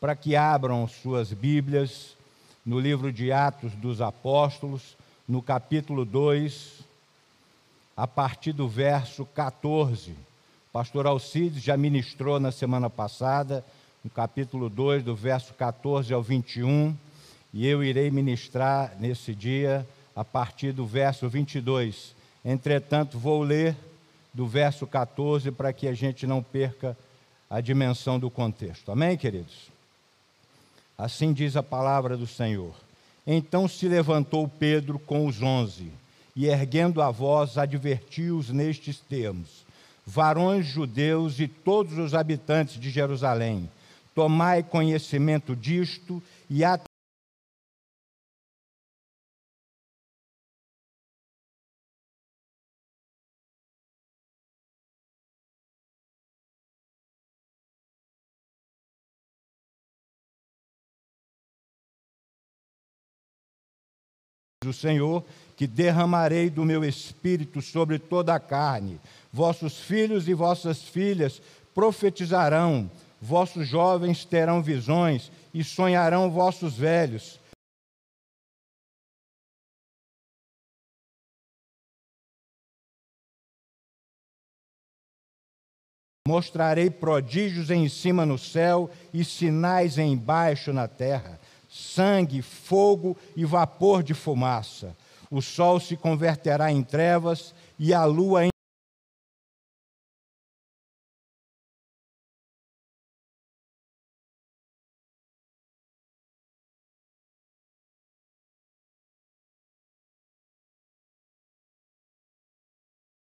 para que abram suas Bíblias no livro de Atos dos Apóstolos, no capítulo 2, a partir do verso 14. O pastor Alcides já ministrou na semana passada, no capítulo 2, do verso 14 ao 21, e eu irei ministrar nesse dia a partir do verso 22. Entretanto, vou ler do verso 14 para que a gente não perca a dimensão do contexto. Amém, queridos? Assim diz a palavra do Senhor. Então se levantou Pedro com os onze, e erguendo a voz, advertiu-os nestes termos: Varões judeus e todos os habitantes de Jerusalém, tomai conhecimento disto e o Senhor, que derramarei do meu espírito sobre toda a carne. Vossos filhos e vossas filhas profetizarão, vossos jovens terão visões e sonharão vossos velhos. Mostrarei prodígios em cima no céu e sinais embaixo na terra sangue, fogo e vapor de fumaça. O sol se converterá em trevas e a lua em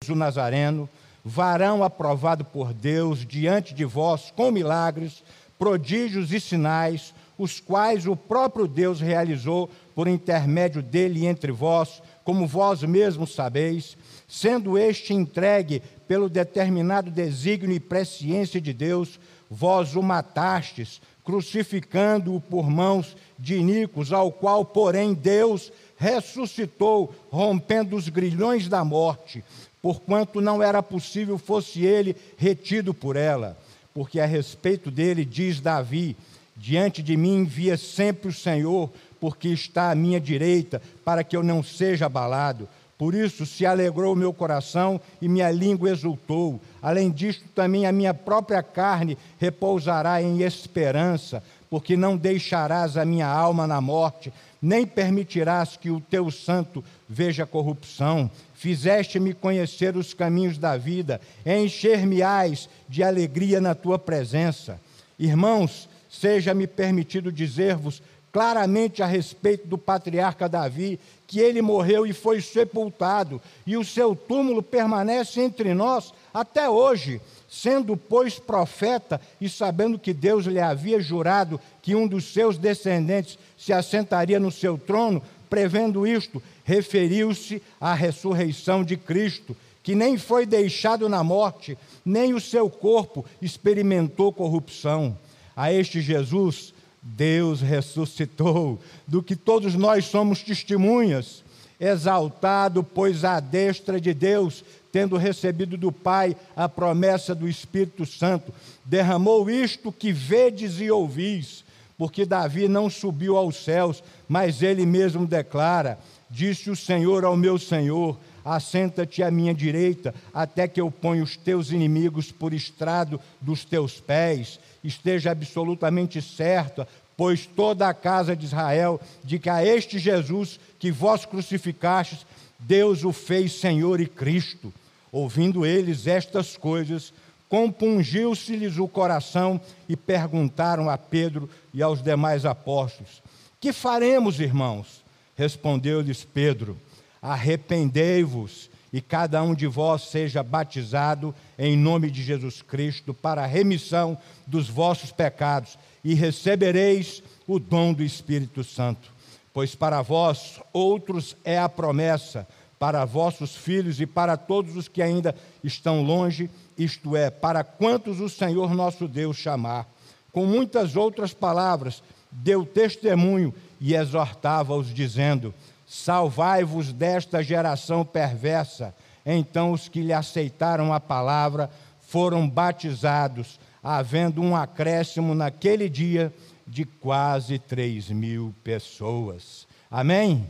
o Nazareno, varão aprovado por Deus diante de vós com milagres, prodígios e sinais, os quais o próprio Deus realizou por intermédio dele entre vós, como vós mesmos sabeis, sendo este entregue pelo determinado desígnio e presciência de Deus, vós o matastes, crucificando-o por mãos de Nicos, ao qual, porém, Deus ressuscitou, rompendo os grilhões da morte, porquanto não era possível fosse ele retido por ela. Porque a respeito dele diz Davi: Diante de mim via sempre o Senhor, porque está à minha direita, para que eu não seja abalado. Por isso se alegrou o meu coração e minha língua exultou. Além disto, também a minha própria carne repousará em esperança, porque não deixarás a minha alma na morte, nem permitirás que o teu santo veja corrupção. Fizeste-me conhecer os caminhos da vida, encher-me-ás de alegria na tua presença. Irmãos, seja-me permitido dizer-vos claramente a respeito do patriarca Davi, que ele morreu e foi sepultado, e o seu túmulo permanece entre nós até hoje, sendo, pois, profeta e sabendo que Deus lhe havia jurado que um dos seus descendentes se assentaria no seu trono, prevendo isto, referiu-se à ressurreição de Cristo, que nem foi deixado na morte, nem o seu corpo experimentou corrupção a este Jesus, Deus ressuscitou, do que todos nós somos testemunhas. Exaltado, pois, à destra de Deus, tendo recebido do Pai a promessa do Espírito Santo, derramou isto que vedes e ouvis, porque Davi não subiu aos céus, mas ele mesmo declara: Disse o Senhor ao meu Senhor: Assenta-te à minha direita, até que eu ponha os teus inimigos por estrado dos teus pés esteja absolutamente certa, pois toda a casa de Israel, de que a este Jesus que vós crucificastes, Deus o fez Senhor e Cristo. Ouvindo eles estas coisas, compungiu-se-lhes o coração e perguntaram a Pedro e aos demais apóstolos: Que faremos, irmãos? Respondeu-lhes Pedro: Arrependei-vos e cada um de vós seja batizado em nome de Jesus Cristo para a remissão dos vossos pecados e recebereis o dom do Espírito Santo. Pois para vós outros é a promessa, para vossos filhos e para todos os que ainda estão longe, isto é, para quantos o Senhor nosso Deus chamar. Com muitas outras palavras, deu testemunho e exortava-os, dizendo: Salvai-vos desta geração perversa. Então os que lhe aceitaram a palavra foram batizados, havendo um acréscimo naquele dia de quase 3 mil pessoas. Amém?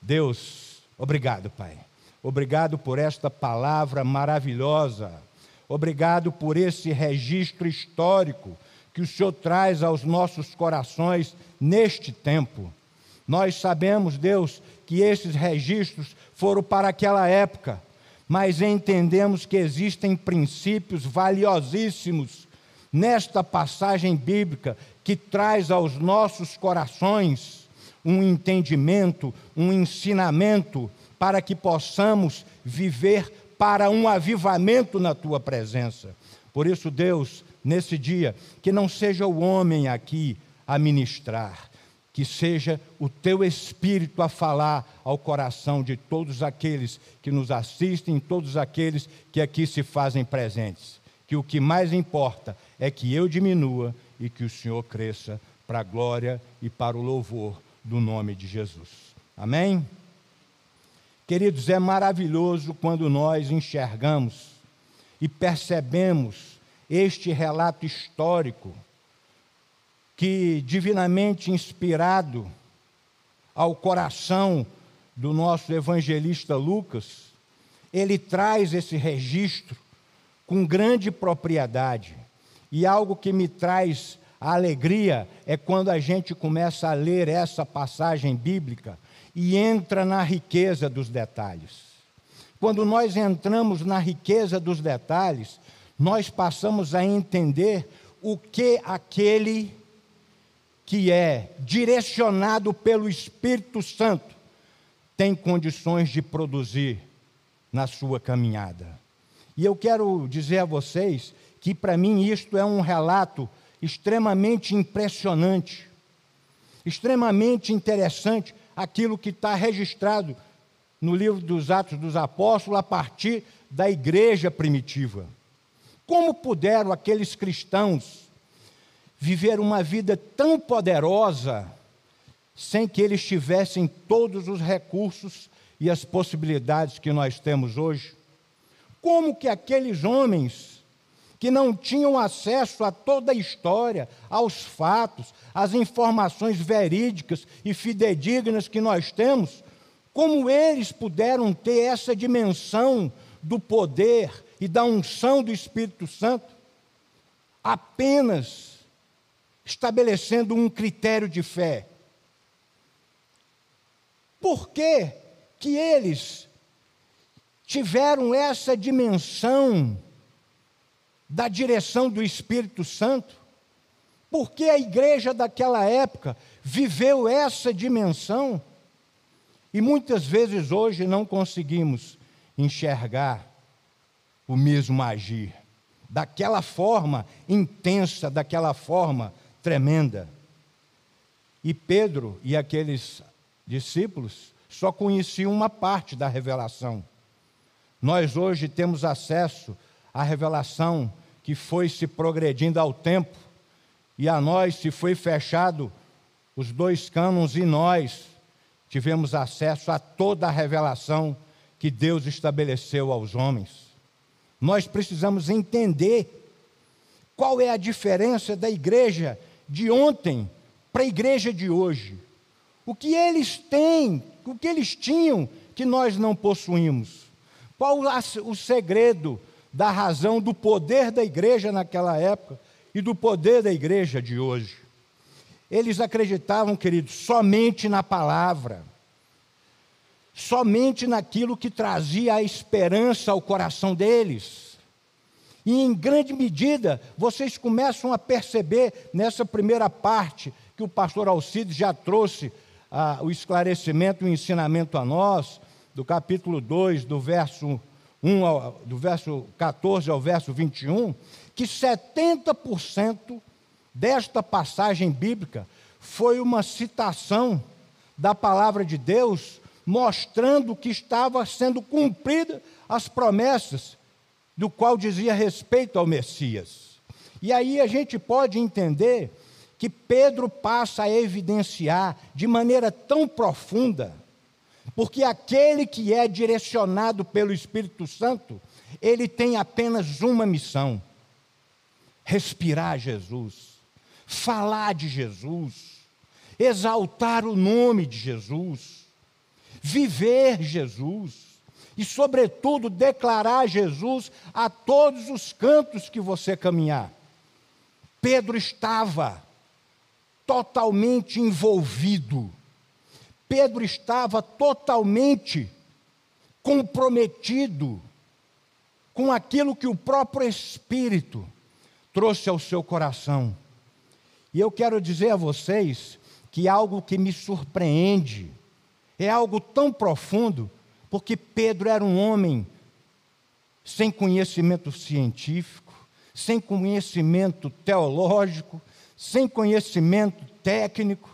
Deus, obrigado, Pai. Obrigado por esta palavra maravilhosa. Obrigado por esse registro histórico que o Senhor traz aos nossos corações neste tempo. Nós sabemos, Deus, que esses registros foram para aquela época, mas entendemos que existem princípios valiosíssimos nesta passagem bíblica que traz aos nossos corações um entendimento, um ensinamento para que possamos viver para um avivamento na tua presença. Por isso, Deus, nesse dia, que não seja o homem aqui a ministrar, que seja o teu espírito a falar ao coração de todos aqueles que nos assistem, todos aqueles que aqui se fazem presentes. Que o que mais importa é que eu diminua e que o Senhor cresça para a glória e para o louvor do nome de Jesus. Amém? Queridos, é maravilhoso quando nós enxergamos e percebemos este relato histórico que, divinamente inspirado ao coração do nosso evangelista Lucas, ele traz esse registro com grande propriedade. E algo que me traz alegria é quando a gente começa a ler essa passagem bíblica e entra na riqueza dos detalhes. Quando nós entramos na riqueza dos detalhes, nós passamos a entender o que aquele que é direcionado pelo Espírito Santo tem condições de produzir na sua caminhada. E eu quero dizer a vocês que, para mim, isto é um relato extremamente impressionante, extremamente interessante, aquilo que está registrado no livro dos Atos dos Apóstolos a partir da igreja primitiva. Como puderam aqueles cristãos viver uma vida tão poderosa sem que eles tivessem todos os recursos e as possibilidades que nós temos hoje? Como que aqueles homens que não tinham acesso a toda a história, aos fatos, às informações verídicas e fidedignas que nós temos, como eles puderam ter essa dimensão do poder e da unção do Espírito Santo, apenas estabelecendo um critério de fé. Por que, que eles tiveram essa dimensão da direção do Espírito Santo? Por que a igreja daquela época viveu essa dimensão? E muitas vezes hoje não conseguimos enxergar o mesmo agir, daquela forma intensa, daquela forma tremenda. E Pedro e aqueles discípulos só conheciam uma parte da revelação. Nós hoje temos acesso à revelação que foi se progredindo ao tempo, e a nós se foi fechado os dois cânones, e nós tivemos acesso a toda a revelação que Deus estabeleceu aos homens. Nós precisamos entender qual é a diferença da igreja de ontem para a igreja de hoje. O que eles têm, o que eles tinham que nós não possuímos. Qual o segredo da razão do poder da igreja naquela época e do poder da igreja de hoje? Eles acreditavam, queridos, somente na palavra somente naquilo que trazia a esperança ao coração deles. E em grande medida, vocês começam a perceber nessa primeira parte que o pastor Alcides já trouxe ah, o esclarecimento e o ensinamento a nós, do capítulo 2, do verso 1 ao, do verso 14 ao verso 21, que 70% desta passagem bíblica foi uma citação da palavra de Deus mostrando que estava sendo cumprida as promessas do qual dizia respeito ao Messias. E aí a gente pode entender que Pedro passa a evidenciar de maneira tão profunda, porque aquele que é direcionado pelo Espírito Santo, ele tem apenas uma missão: respirar Jesus, falar de Jesus, exaltar o nome de Jesus, viver Jesus e, sobretudo, declarar Jesus a todos os cantos que você caminhar. Pedro estava totalmente envolvido, Pedro estava totalmente comprometido com aquilo que o próprio Espírito trouxe ao seu coração. E eu quero dizer a vocês que algo que me surpreende é algo tão profundo, porque Pedro era um homem sem conhecimento científico, sem conhecimento teológico, sem conhecimento técnico,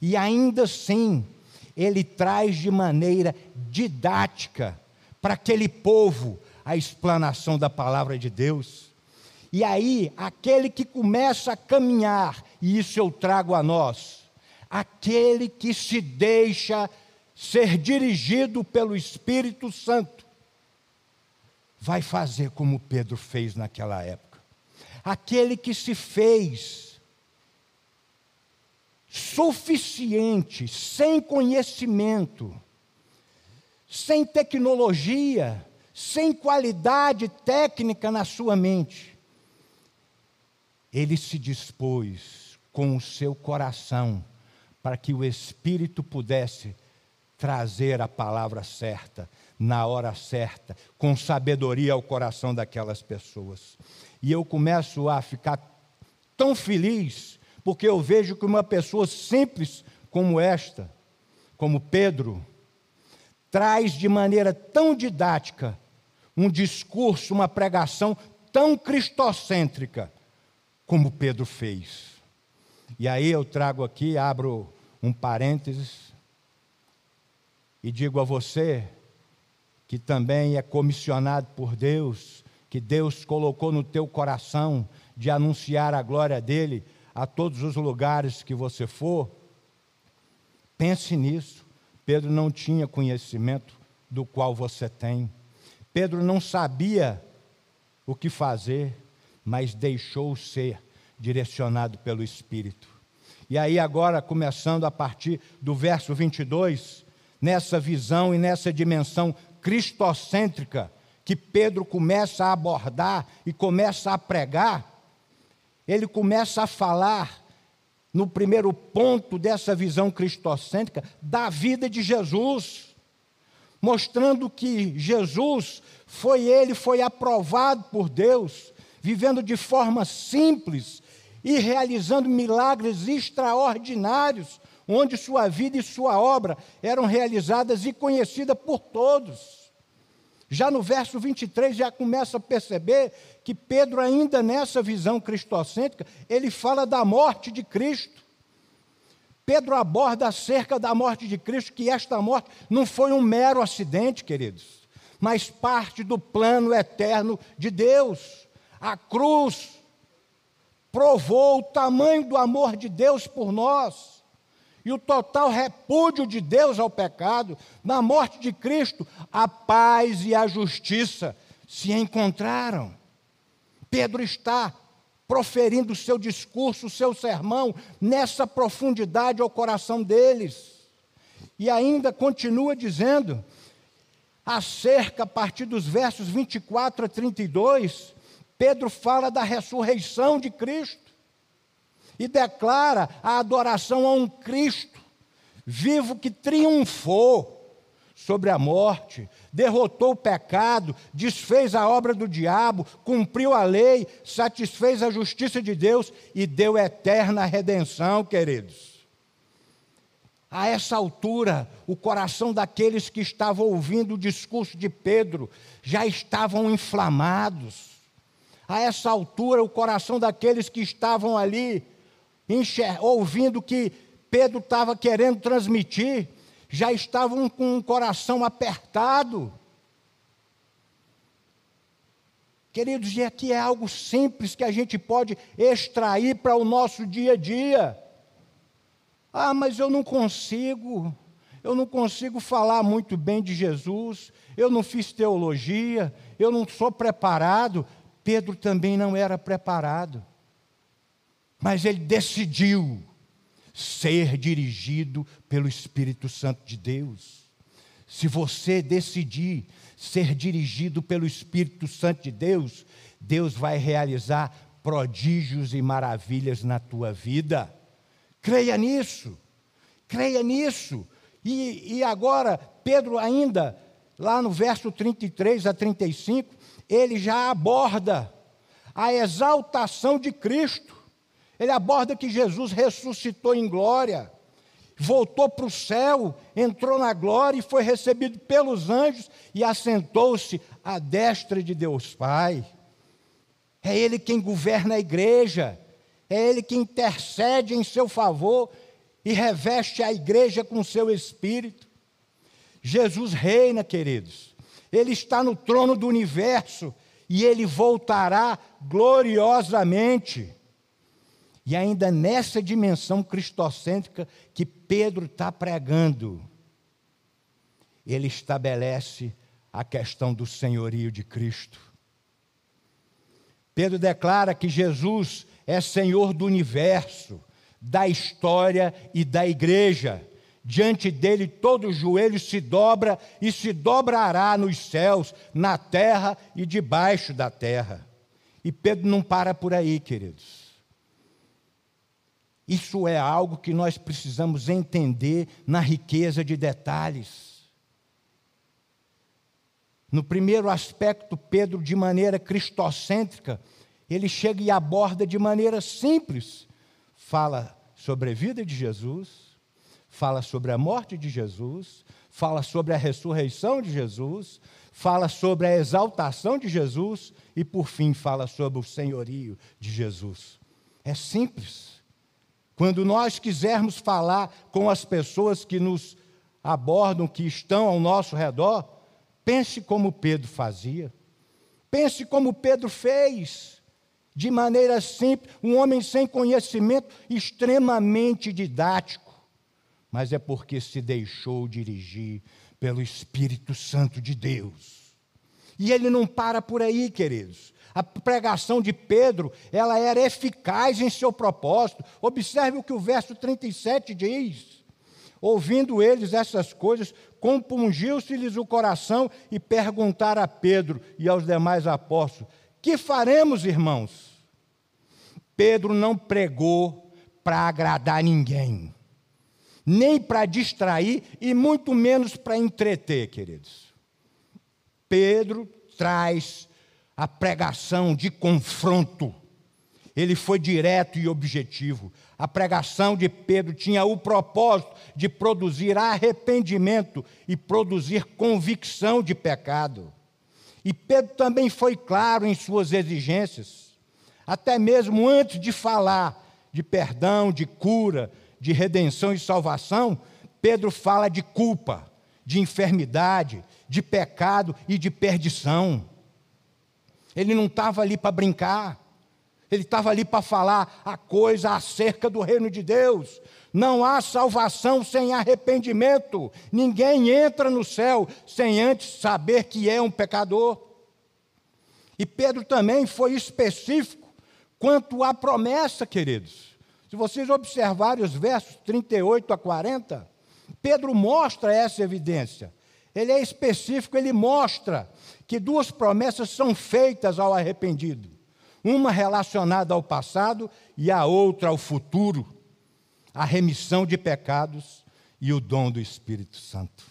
e ainda assim, ele traz de maneira didática para aquele povo a explanação da palavra de Deus. E aí, aquele que começa a caminhar, e isso eu trago a nós, aquele que se deixa ser dirigido pelo Espírito Santo, vai fazer como Pedro fez naquela época. Aquele que se fez suficiente, sem conhecimento, sem tecnologia, sem qualidade técnica na sua mente, ele se dispôs com o seu coração para que o Espírito pudesse trazer a palavra certa, na hora certa, com sabedoria ao coração daquelas pessoas. E eu começo a ficar tão feliz, porque eu vejo que uma pessoa simples como esta, como Pedro, traz de maneira tão didática um discurso, uma pregação tão cristocêntrica como Pedro fez. E aí eu trago aqui, abro um parênteses e digo a você que também é comissionado por Deus, que Deus colocou no teu coração de anunciar a glória dele a todos os lugares que você for. Pense nisso. Pedro não tinha conhecimento do qual você tem. Pedro não sabia o que fazer mas deixou ser direcionado pelo Espírito. E aí, agora, começando a partir do verso 22, nessa visão e nessa dimensão cristocêntrica que Pedro começa a abordar e começa a pregar, ele começa a falar, no primeiro ponto dessa visão cristocêntrica, da vida de Jesus, mostrando que Jesus foi ele, foi aprovado por Deus, vivendo de forma simples e realizando milagres extraordinários, onde sua vida e sua obra eram realizadas e conhecidas por todos. Já no verso 23 já começa a perceber que Pedro ainda nessa visão cristocêntrica, ele fala da morte de Cristo. Pedro aborda acerca da morte de Cristo, que esta morte não foi um mero acidente, queridos, mas parte do plano eterno de Deus. A cruz provou o tamanho do amor de Deus por nós e o total repúdio de Deus ao pecado. Na morte de Cristo, a paz e a justiça se encontraram. Pedro está proferindo o seu discurso, o seu sermão, nessa profundidade ao coração deles. E ainda continua dizendo, acerca, a partir dos versos 24 a 32, Pedro fala da ressurreição de Cristo e declara a adoração a um Cristo vivo que triunfou sobre a morte, derrotou o pecado, desfez a obra do diabo, cumpriu a lei, satisfez a justiça de Deus e deu eterna redenção, queridos. A essa altura, o coração daqueles que estavam ouvindo o discurso de Pedro já estavam inflamados a essa altura, o coração daqueles que estavam ali, ouvindo o que Pedro estava querendo transmitir, já estavam com o coração apertado. Queridos, e aqui é algo simples que a gente pode extrair para o nosso dia a dia. Ah, mas eu não consigo, eu não consigo falar muito bem de Jesus, eu não fiz teologia, eu não sou preparado. Pedro também não era preparado. Mas ele decidiu ser dirigido pelo Espírito Santo de Deus. Se você decidir ser dirigido pelo Espírito Santo de Deus, Deus vai realizar prodígios e maravilhas na tua vida. Creia nisso, creia nisso. E, e agora, Pedro, ainda, lá no verso 33 a 35, ele já aborda a exaltação de Cristo. Ele aborda que Jesus ressuscitou em glória, voltou para o céu, entrou na glória e foi recebido pelos anjos e assentou-se à destra de Deus Pai. É Ele quem governa a igreja, é Ele que intercede em seu favor e reveste a igreja com seu espírito. Jesus reina, queridos. Ele está no trono do universo e ele voltará gloriosamente. E ainda nessa dimensão cristocêntrica que Pedro está pregando, ele estabelece a questão do senhorio de Cristo. Pedro declara que Jesus é Senhor do universo, da história e da igreja. Diante dele todo joelho se dobra e se dobrará nos céus, na terra e debaixo da terra. E Pedro não para por aí, queridos. Isso é algo que nós precisamos entender na riqueza de detalhes. No primeiro aspecto, Pedro, de maneira cristocêntrica, ele chega e aborda de maneira simples. Fala sobre a vida de Jesus, fala sobre a morte de Jesus, fala sobre a ressurreição de Jesus, fala sobre a exaltação de Jesus e, por fim, fala sobre o senhorio de Jesus. É simples. Quando nós quisermos falar com as pessoas que nos abordam, que estão ao nosso redor, pense como Pedro fazia. Pense como Pedro fez de maneira simples, um homem sem conhecimento, extremamente didático, mas é porque se deixou dirigir pelo Espírito Santo de Deus. E ele não para por aí, queridos. A pregação de Pedro, ela era eficaz em seu propósito. Observe o que o verso 37 diz. Ouvindo eles essas coisas, compungiu-se-lhes o coração e perguntaram a Pedro e aos demais apóstolos: que faremos, irmãos? Pedro não pregou para agradar ninguém, nem para distrair e muito menos para entreter, queridos. Pedro traz a pregação de confronto. Ele foi direto e objetivo. A pregação de Pedro tinha o propósito de produzir arrependimento e produzir convicção de pecado. E Pedro também foi claro em suas exigências, até mesmo antes de falar de perdão, de cura, de redenção e salvação, Pedro fala de culpa, de enfermidade, de pecado e de perdição. Ele não estava ali para brincar, ele estava ali para falar a coisa acerca do reino de Deus, não há salvação sem arrependimento. Ninguém entra no céu sem antes saber que é um pecador. E Pedro também foi específico quanto à promessa, queridos. Se vocês observarem os versos 38 a 40, Pedro mostra essa evidência. Ele é específico, ele mostra que duas promessas são feitas ao arrependido: uma relacionada ao passado e a outra ao futuro a remissão de pecados e o dom do Espírito Santo.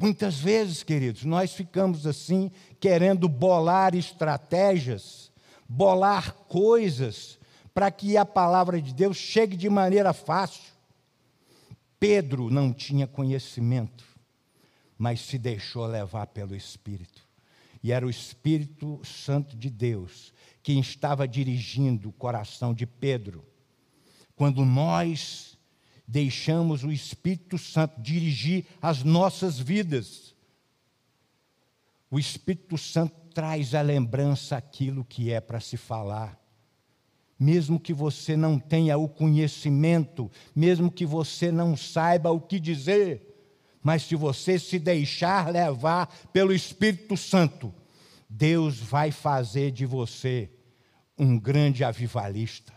Muitas vezes, queridos, nós ficamos assim, querendo bolar estratégias, bolar coisas, para que a palavra de Deus chegue de maneira fácil. Pedro não tinha conhecimento, mas se deixou levar pelo Espírito. E era o Espírito Santo de Deus quem estava dirigindo o coração de Pedro quando nós deixamos o Espírito Santo dirigir as nossas vidas. O Espírito Santo traz à lembrança aquilo que é para se falar. Mesmo que você não tenha o conhecimento, mesmo que você não saiba o que dizer, mas se você se deixar levar pelo Espírito Santo, Deus vai fazer de você um grande avivalista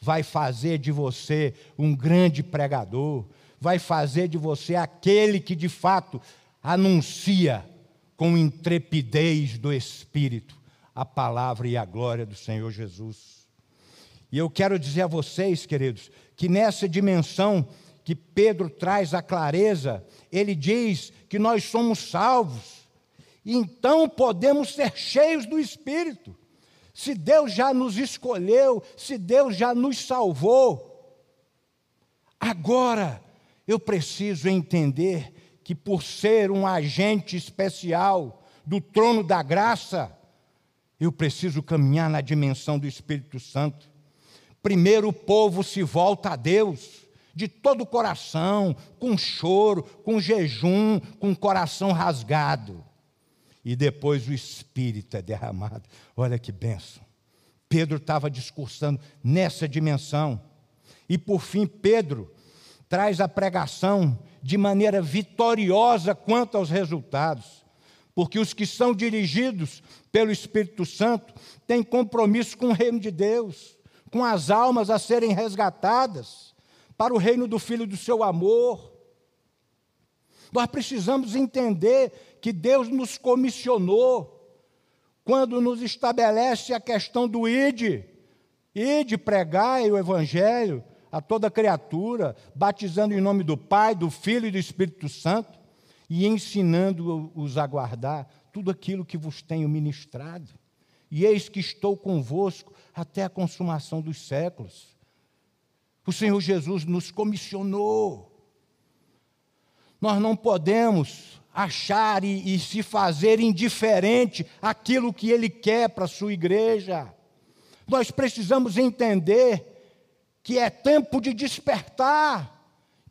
vai fazer de você um grande pregador, vai fazer de você aquele que de fato anuncia com intrepidez do Espírito a palavra e a glória do Senhor Jesus. E eu quero dizer a vocês, queridos, que nessa dimensão que Pedro traz a clareza, ele diz que nós somos salvos, então podemos ser cheios do Espírito. Se Deus já nos escolheu, se Deus já nos salvou, agora eu preciso entender que, por ser um agente especial do trono da graça, eu preciso caminhar na dimensão do Espírito Santo. Primeiro o povo se volta a Deus de todo o coração, com choro, com jejum, com o coração rasgado. E depois o Espírito é derramado. Olha que benção. Pedro estava discursando nessa dimensão. E por fim, Pedro traz a pregação de maneira vitoriosa quanto aos resultados, porque os que são dirigidos pelo Espírito Santo têm compromisso com o reino de Deus, com as almas a serem resgatadas para o reino do Filho do seu amor. Nós precisamos entender que Deus nos comissionou quando nos estabelece a questão do ide, ide pregar o evangelho, a toda criatura, batizando em nome do Pai, do Filho e do Espírito Santo, e ensinando-os a guardar tudo aquilo que vos tenho ministrado. E eis que estou convosco até a consumação dos séculos. O Senhor Jesus nos comissionou. Nós não podemos achar e, e se fazer indiferente aquilo que Ele quer para a sua igreja. Nós precisamos entender que é tempo de despertar,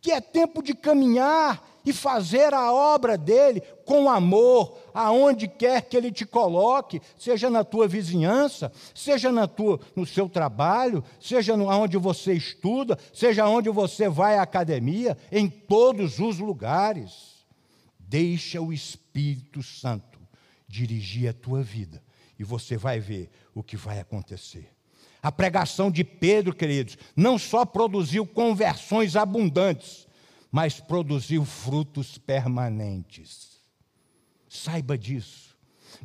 que é tempo de caminhar e fazer a obra dele com amor, aonde quer que ele te coloque, seja na tua vizinhança, seja na tua, no seu trabalho, seja onde você estuda, seja onde você vai à academia, em todos os lugares. Deixa o Espírito Santo dirigir a tua vida e você vai ver o que vai acontecer. A pregação de Pedro, queridos, não só produziu conversões abundantes, mas produziu frutos permanentes. Saiba disso.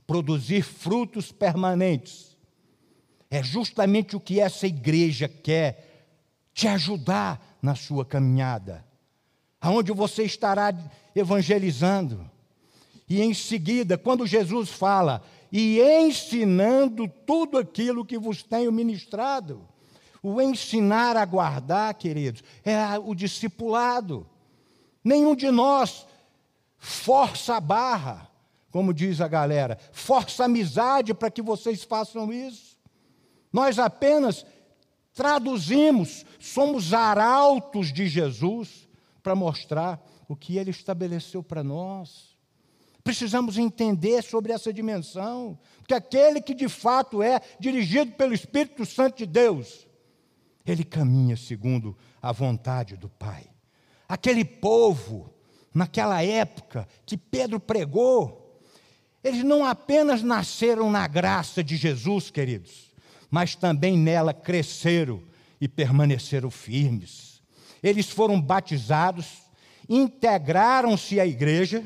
Produzir frutos permanentes é justamente o que essa igreja quer te ajudar na sua caminhada. Aonde você estará evangelizando. E em seguida, quando Jesus fala, e ensinando tudo aquilo que vos tenho ministrado. O ensinar a guardar, queridos, é o discipulado. Nenhum de nós força a barra, como diz a galera, força a amizade para que vocês façam isso. Nós apenas traduzimos, somos arautos de Jesus para mostrar o que ele estabeleceu para nós. Precisamos entender sobre essa dimensão, porque aquele que de fato é dirigido pelo Espírito Santo de Deus, ele caminha segundo a vontade do Pai. Aquele povo, naquela época que Pedro pregou, eles não apenas nasceram na graça de Jesus, queridos, mas também nela cresceram e permaneceram firmes. Eles foram batizados, integraram-se à igreja,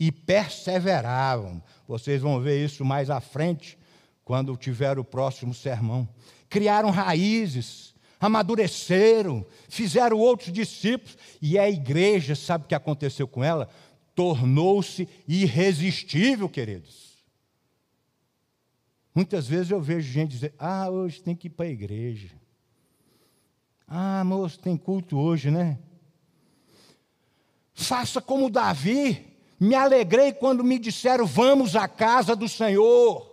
e perseveravam. Vocês vão ver isso mais à frente, quando tiver o próximo sermão. Criaram raízes, amadureceram, fizeram outros discípulos, e a igreja, sabe o que aconteceu com ela? Tornou-se irresistível, queridos. Muitas vezes eu vejo gente dizer: Ah, hoje tem que ir para a igreja. Ah, moço, tem culto hoje, né? Faça como Davi. Me alegrei quando me disseram: vamos à casa do Senhor.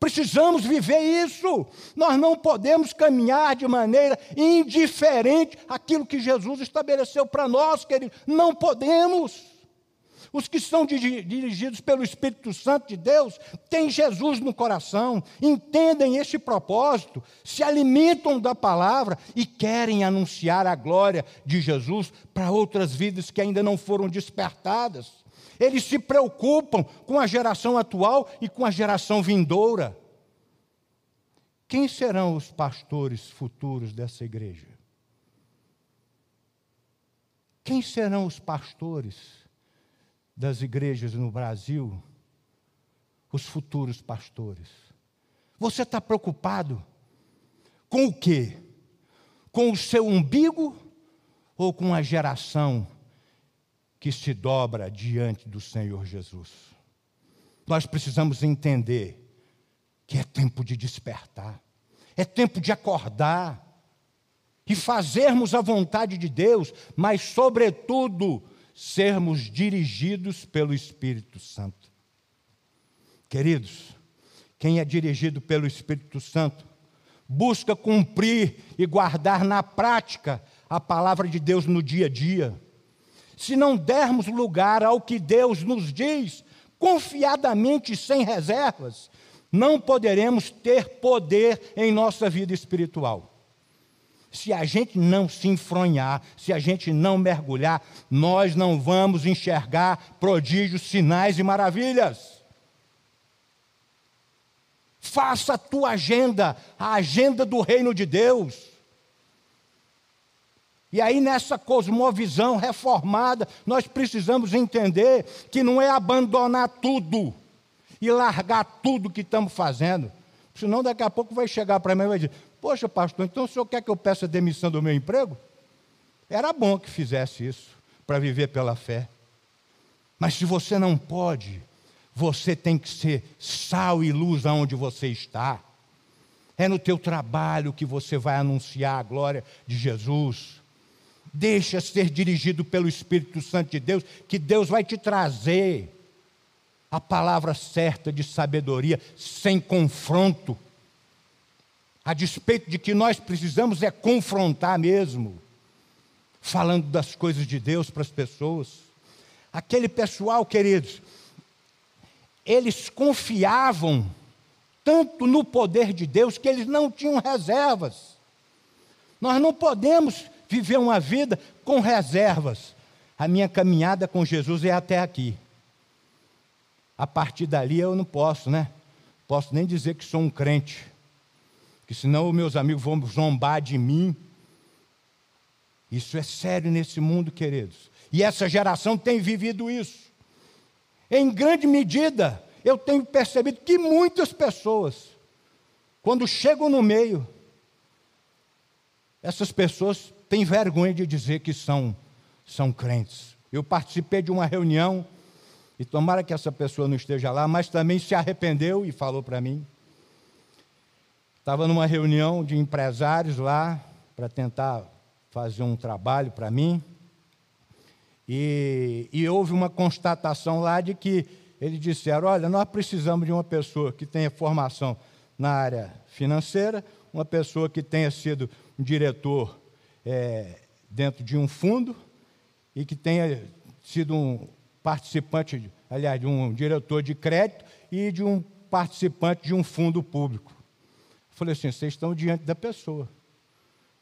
Precisamos viver isso. Nós não podemos caminhar de maneira indiferente àquilo que Jesus estabeleceu para nós, queridos. Não podemos. Os que são dirigidos pelo Espírito Santo de Deus têm Jesus no coração, entendem este propósito, se alimentam da palavra e querem anunciar a glória de Jesus para outras vidas que ainda não foram despertadas. Eles se preocupam com a geração atual e com a geração vindoura. Quem serão os pastores futuros dessa igreja? Quem serão os pastores das igrejas no Brasil? Os futuros pastores. Você está preocupado com o quê? Com o seu umbigo ou com a geração que se dobra diante do Senhor Jesus? Nós precisamos entender que é tempo de despertar, é tempo de acordar e fazermos a vontade de Deus, mas, sobretudo, sermos dirigidos pelo Espírito Santo. Queridos, quem é dirigido pelo Espírito Santo busca cumprir e guardar na prática a palavra de Deus no dia a dia. Se não dermos lugar ao que Deus nos diz, confiadamente e sem reservas, não poderemos ter poder em nossa vida espiritual. Se a gente não se enfronhar, se a gente não mergulhar, nós não vamos enxergar prodígios, sinais e maravilhas. Faça a tua agenda, a agenda do reino de Deus. E aí, nessa cosmovisão reformada, nós precisamos entender que não é abandonar tudo e largar tudo que estamos fazendo. Senão, daqui a pouco vai chegar para mim e vai dizer: Poxa, pastor, então o senhor quer que eu peça demissão do meu emprego? Era bom que fizesse isso, para viver pela fé. Mas se você não pode, você tem que ser sal e luz aonde você está. É no teu trabalho que você vai anunciar a glória de Jesus. Deixa ser dirigido pelo Espírito Santo de Deus, que Deus vai te trazer a palavra certa de sabedoria, sem confronto. A despeito de que nós precisamos é confrontar mesmo, falando das coisas de Deus para as pessoas. Aquele pessoal, queridos, eles confiavam tanto no poder de Deus que eles não tinham reservas. Nós não podemos viver uma vida com reservas. A minha caminhada com Jesus é até aqui a partir dali eu não posso, né? Posso nem dizer que sou um crente, que senão meus amigos vão zombar de mim. Isso é sério nesse mundo, queridos. E essa geração tem vivido isso. Em grande medida, eu tenho percebido que muitas pessoas, quando chegam no meio, essas pessoas têm vergonha de dizer que são, são crentes. Eu participei de uma reunião e tomara que essa pessoa não esteja lá, mas também se arrependeu e falou para mim. Estava numa reunião de empresários lá para tentar fazer um trabalho para mim. E, e, houve uma constatação lá de que eles disseram: olha, nós precisamos de uma pessoa que tenha formação na área financeira, uma pessoa que tenha sido um diretor é, dentro de um fundo e que tenha sido um, participante, aliás, de um diretor de crédito e de um participante de um fundo público. falei assim: vocês estão diante da pessoa.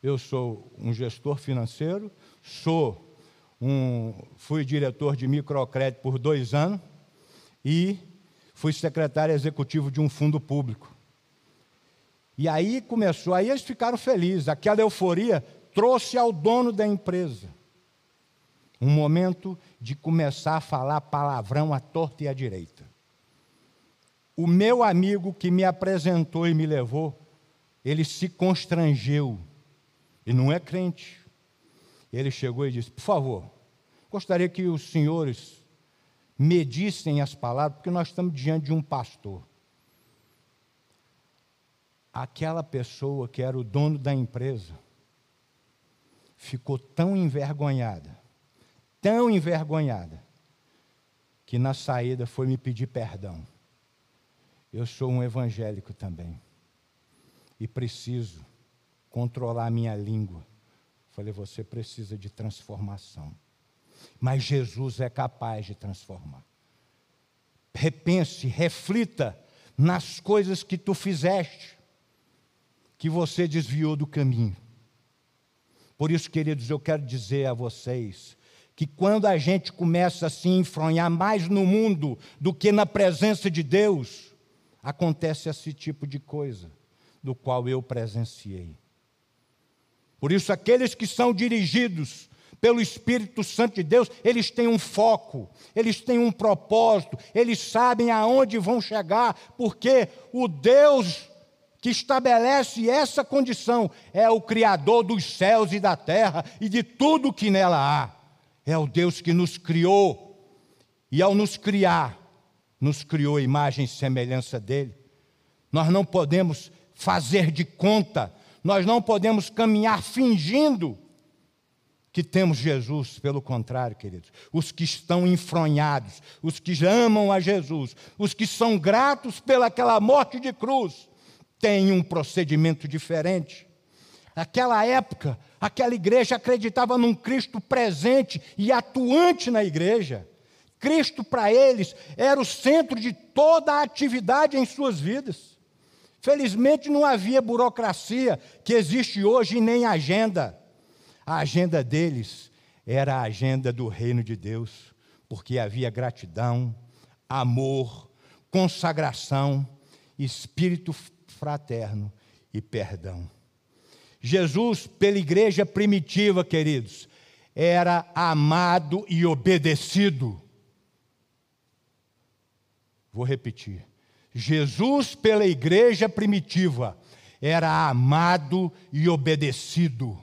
Eu sou um gestor financeiro, sou um, fui diretor de microcrédito por dois anos e fui secretário executivo de um fundo público. E aí começou, aí eles ficaram felizes, aquela euforia trouxe ao dono da empresa um momento de começar a falar palavrão à torta e à direita. O meu amigo que me apresentou e me levou, ele se constrangeu. E não é crente. Ele chegou e disse: Por favor, gostaria que os senhores medissem as palavras, porque nós estamos diante de um pastor. Aquela pessoa que era o dono da empresa ficou tão envergonhada tão envergonhada que na saída foi me pedir perdão. Eu sou um evangélico também e preciso controlar a minha língua. Falei, você precisa de transformação. Mas Jesus é capaz de transformar. Repense, reflita nas coisas que tu fizeste, que você desviou do caminho. Por isso, queridos, eu quero dizer a vocês que quando a gente começa a se enfronhar mais no mundo do que na presença de Deus, acontece esse tipo de coisa. do qual eu presenciei. Por isso, aqueles que são dirigidos pelo Espírito Santo de Deus, eles têm um foco, eles têm um propósito, eles sabem aonde vão chegar, porque o Deus que estabelece essa condição é o Criador dos céus e da terra e de tudo que nela há. É o Deus que nos criou. E ao nos criar, nos criou a imagem e semelhança dele. Nós não podemos fazer de conta, nós não podemos caminhar fingindo que temos Jesus, pelo contrário, queridos, os que estão enfronhados, os que amam a Jesus, os que são gratos pelaquela morte de cruz, têm um procedimento diferente. Naquela época, aquela igreja acreditava num Cristo presente e atuante na igreja. Cristo, para eles, era o centro de toda a atividade em suas vidas. Felizmente, não havia burocracia que existe hoje nem agenda. A agenda deles era a agenda do reino de Deus, porque havia gratidão, amor, consagração, espírito fraterno e perdão. Jesus, pela igreja primitiva, queridos, era amado e obedecido. Vou repetir. Jesus, pela igreja primitiva, era amado e obedecido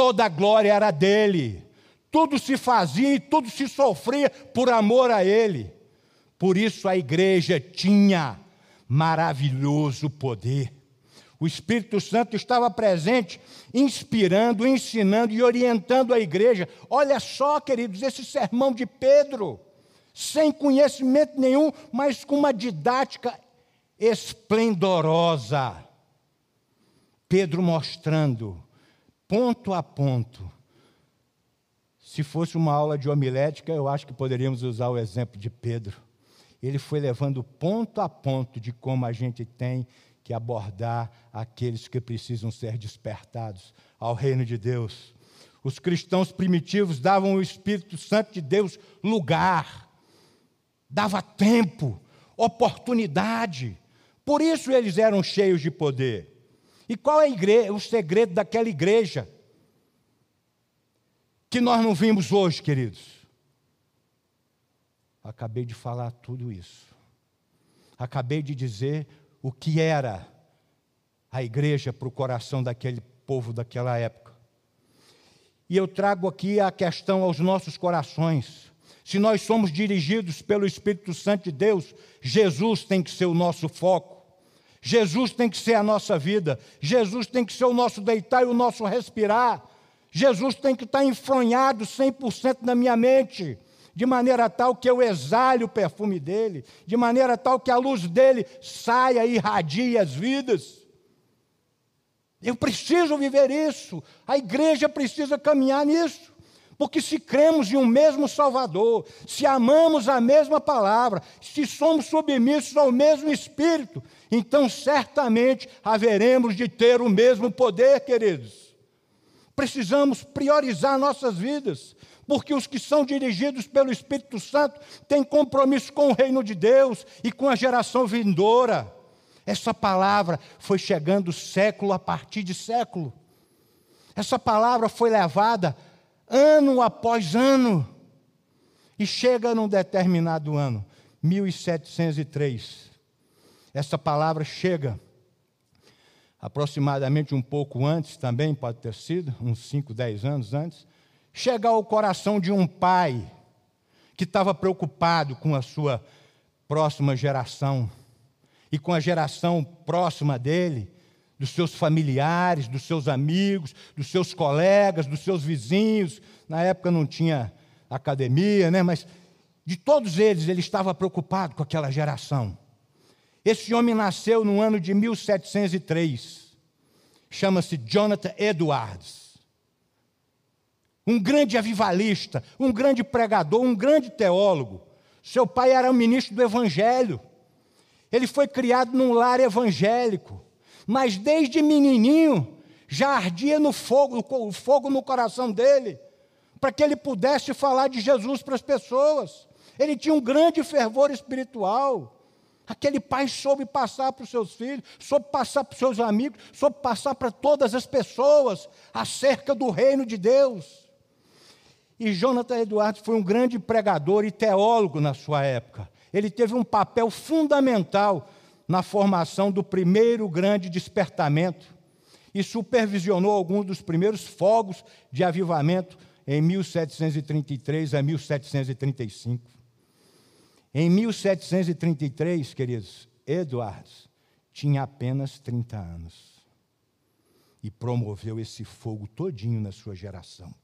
toda a glória era dele. Tudo se fazia e tudo se sofria por amor a ele. Por isso a igreja tinha maravilhoso poder. O Espírito Santo estava presente, inspirando, ensinando e orientando a igreja. Olha só, queridos, esse sermão de Pedro, sem conhecimento nenhum, mas com uma didática esplendorosa. Pedro mostrando ponto a ponto. Se fosse uma aula de homilética, eu acho que poderíamos usar o exemplo de Pedro. Ele foi levando ponto a ponto de como a gente tem que abordar aqueles que precisam ser despertados ao reino de Deus. Os cristãos primitivos davam ao Espírito Santo de Deus lugar, dava tempo, oportunidade. Por isso eles eram cheios de poder. E qual é igreja, o segredo daquela igreja? Que nós não vimos hoje, queridos. Acabei de falar tudo isso. Acabei de dizer o que era a igreja para o coração daquele povo daquela época. E eu trago aqui a questão aos nossos corações. Se nós somos dirigidos pelo Espírito Santo de Deus, Jesus tem que ser o nosso foco. Jesus tem que ser a nossa vida, Jesus tem que ser o nosso deitar e o nosso respirar. Jesus tem que estar enfronhado 100% na minha mente, de maneira tal que eu exale o perfume dele, de maneira tal que a luz dele saia e irradie as vidas. Eu preciso viver isso, a igreja precisa caminhar nisso. Porque se cremos em um mesmo Salvador, se amamos a mesma palavra, se somos submissos ao mesmo Espírito, então certamente haveremos de ter o mesmo poder, queridos. Precisamos priorizar nossas vidas, porque os que são dirigidos pelo Espírito Santo têm compromisso com o reino de Deus e com a geração vindoura. Essa palavra foi chegando século a partir de século. Essa palavra foi levada ano após ano. E chega num determinado ano, 1703. Essa palavra chega aproximadamente um pouco antes também, pode ter sido, uns 5, 10 anos antes, chega ao coração de um pai que estava preocupado com a sua próxima geração e com a geração próxima dele, dos seus familiares, dos seus amigos, dos seus colegas, dos seus vizinhos. Na época não tinha academia, né? mas de todos eles ele estava preocupado com aquela geração. Esse homem nasceu no ano de 1703. Chama-se Jonathan Edwards. Um grande avivalista, um grande pregador, um grande teólogo. Seu pai era um ministro do Evangelho. Ele foi criado num lar evangélico mas desde menininho já ardia no fogo, o fogo no coração dele, para que ele pudesse falar de Jesus para as pessoas. Ele tinha um grande fervor espiritual. Aquele pai soube passar para os seus filhos, soube passar para os seus amigos, soube passar para todas as pessoas acerca do reino de Deus. E Jonathan Edwards foi um grande pregador e teólogo na sua época. Ele teve um papel fundamental na formação do primeiro grande despertamento e supervisionou alguns dos primeiros fogos de avivamento em 1733 a 1735. Em 1733, queridos, Edwards tinha apenas 30 anos e promoveu esse fogo todinho na sua geração.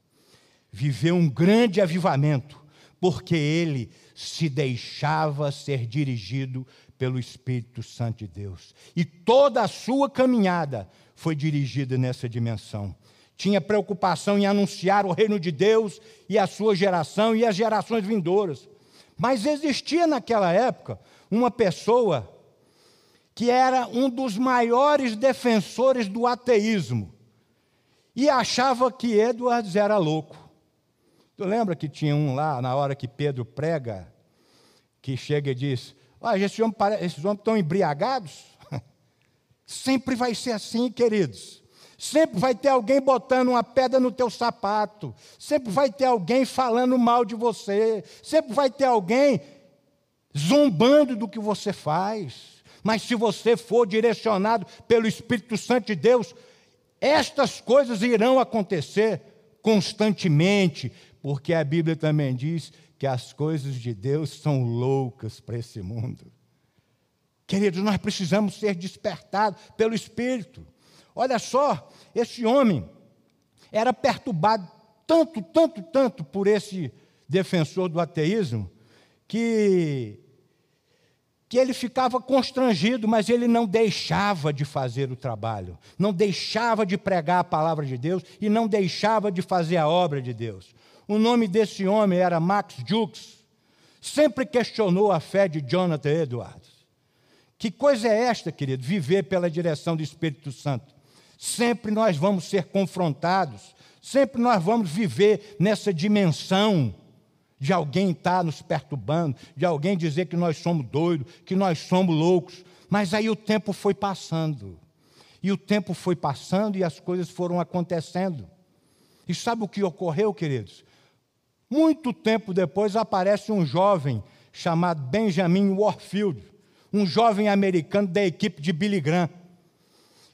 Viveu um grande avivamento, porque ele se deixava ser dirigido pelo Espírito Santo de Deus. E toda a sua caminhada foi dirigida nessa dimensão. Tinha preocupação em anunciar o reino de Deus e a sua geração e as gerações vindouras. Mas existia naquela época uma pessoa que era um dos maiores defensores do ateísmo e achava que Edwards era louco. Tu lembra que tinha um lá, na hora que Pedro prega, que chega e diz: ah, esses homens, esses homens estão embriagados? Sempre vai ser assim, queridos. Sempre vai ter alguém botando uma pedra no teu sapato. Sempre vai ter alguém falando mal de você. Sempre vai ter alguém zombando do que você faz. Mas se você for direcionado pelo Espírito Santo de Deus, estas coisas irão acontecer constantemente, porque a Bíblia também diz que as coisas de Deus são loucas para esse mundo. Queridos, nós precisamos ser despertados pelo Espírito. Olha só, esse homem era perturbado tanto, tanto, tanto por esse defensor do ateísmo, que, que ele ficava constrangido, mas ele não deixava de fazer o trabalho, não deixava de pregar a palavra de Deus e não deixava de fazer a obra de Deus. O nome desse homem era Max Jukes, sempre questionou a fé de Jonathan Edwards. Que coisa é esta, querido? Viver pela direção do Espírito Santo. Sempre nós vamos ser confrontados, sempre nós vamos viver nessa dimensão de alguém estar tá nos perturbando, de alguém dizer que nós somos doidos, que nós somos loucos. Mas aí o tempo foi passando. E o tempo foi passando e as coisas foram acontecendo. E sabe o que ocorreu, queridos? Muito tempo depois aparece um jovem chamado Benjamin Warfield, um jovem americano da equipe de Billy Graham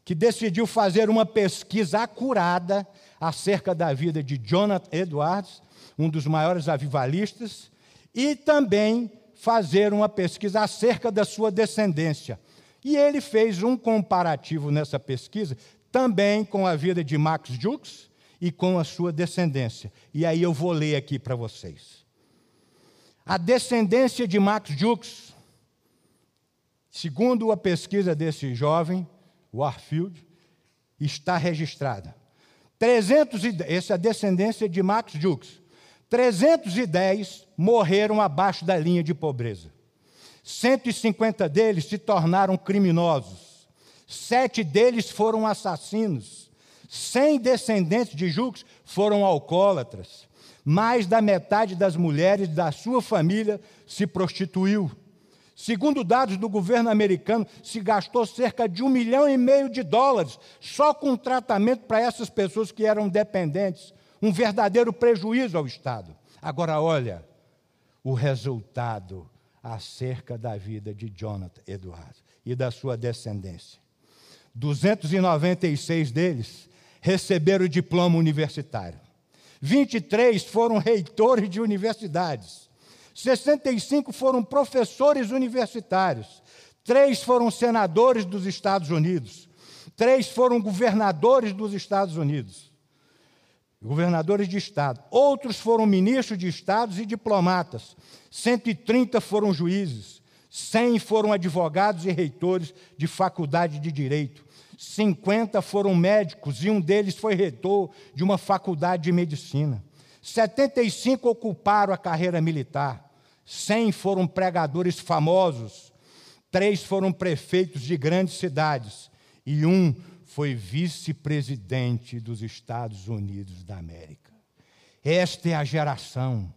que decidiu fazer uma pesquisa acurada acerca da vida de Jonathan Edwards, um dos maiores avivalistas, e também fazer uma pesquisa acerca da sua descendência. E ele fez um comparativo nessa pesquisa também com a vida de Max Jukes e com a sua descendência. E aí eu vou ler aqui para vocês. A descendência de Max Jukes, segundo a pesquisa desse jovem, Warfield, está registrada. 310, essa é a descendência de Max Jukes. 310 morreram abaixo da linha de pobreza. 150 deles se tornaram criminosos. Sete deles foram assassinos. 100 descendentes de Jukes foram alcoólatras. Mais da metade das mulheres da sua família se prostituiu. Segundo dados do governo americano, se gastou cerca de um milhão e meio de dólares só com tratamento para essas pessoas que eram dependentes. Um verdadeiro prejuízo ao Estado. Agora, olha o resultado acerca da vida de Jonathan Edwards e da sua descendência. 296 deles receberam diploma universitário. 23 foram reitores de universidades. 65 foram professores universitários, três foram senadores dos Estados Unidos, três foram governadores dos Estados Unidos, governadores de Estado, outros foram ministros de Estados e diplomatas, 130 foram juízes, 100 foram advogados e reitores de faculdade de direito, 50 foram médicos e um deles foi reitor de uma faculdade de medicina. 75 ocuparam a carreira militar, 100 foram pregadores famosos, três foram prefeitos de grandes cidades e um foi vice-presidente dos Estados Unidos da América. Esta é a geração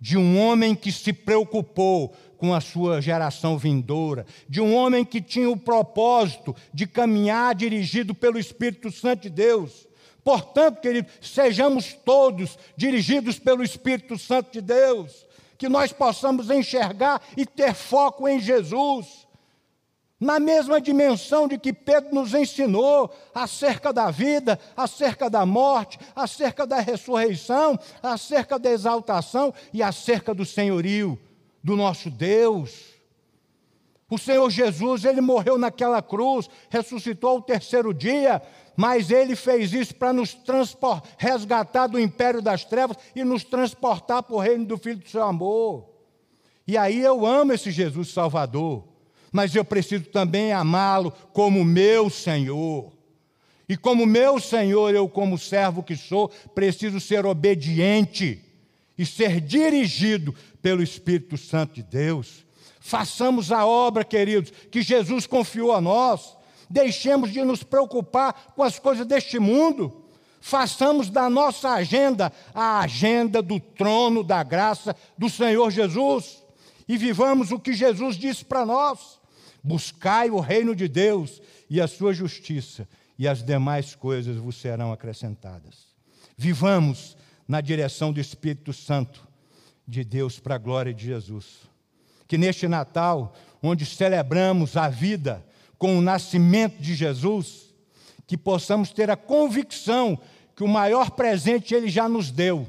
de um homem que se preocupou com a sua geração vindoura, de um homem que tinha o propósito de caminhar dirigido pelo Espírito Santo de Deus. Portanto, querido, sejamos todos dirigidos pelo Espírito Santo de Deus, que nós possamos enxergar e ter foco em Jesus na mesma dimensão de que Pedro nos ensinou acerca da vida, acerca da morte, acerca da ressurreição, acerca da exaltação e acerca do senhorio do nosso Deus. O Senhor Jesus, ele morreu naquela cruz, ressuscitou ao terceiro dia, mas ele fez isso para nos resgatar do império das trevas e nos transportar para o reino do Filho do seu amor. E aí eu amo esse Jesus Salvador mas eu preciso também amá-lo como meu Senhor. E como meu Senhor, eu, como servo que sou, preciso ser obediente e ser dirigido pelo Espírito Santo de Deus. Façamos a obra, queridos, que Jesus confiou a nós. Deixemos de nos preocupar com as coisas deste mundo. Façamos da nossa agenda a agenda do trono da graça do Senhor Jesus. E vivamos o que Jesus disse para nós. Buscai o reino de Deus e a sua justiça, e as demais coisas vos serão acrescentadas. Vivamos na direção do Espírito Santo de Deus para a glória de Jesus. Que neste Natal, onde celebramos a vida com o nascimento de Jesus, que possamos ter a convicção que o maior presente ele já nos deu,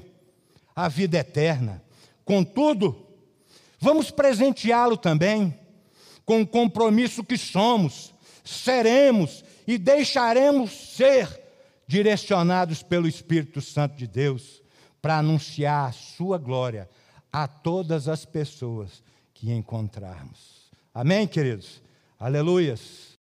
a vida eterna. Contudo, vamos presenteá-lo também com o compromisso que somos, seremos e deixaremos ser direcionados pelo Espírito Santo de Deus para anunciar a sua glória a todas as pessoas que encontrarmos. Amém, queridos? Aleluias.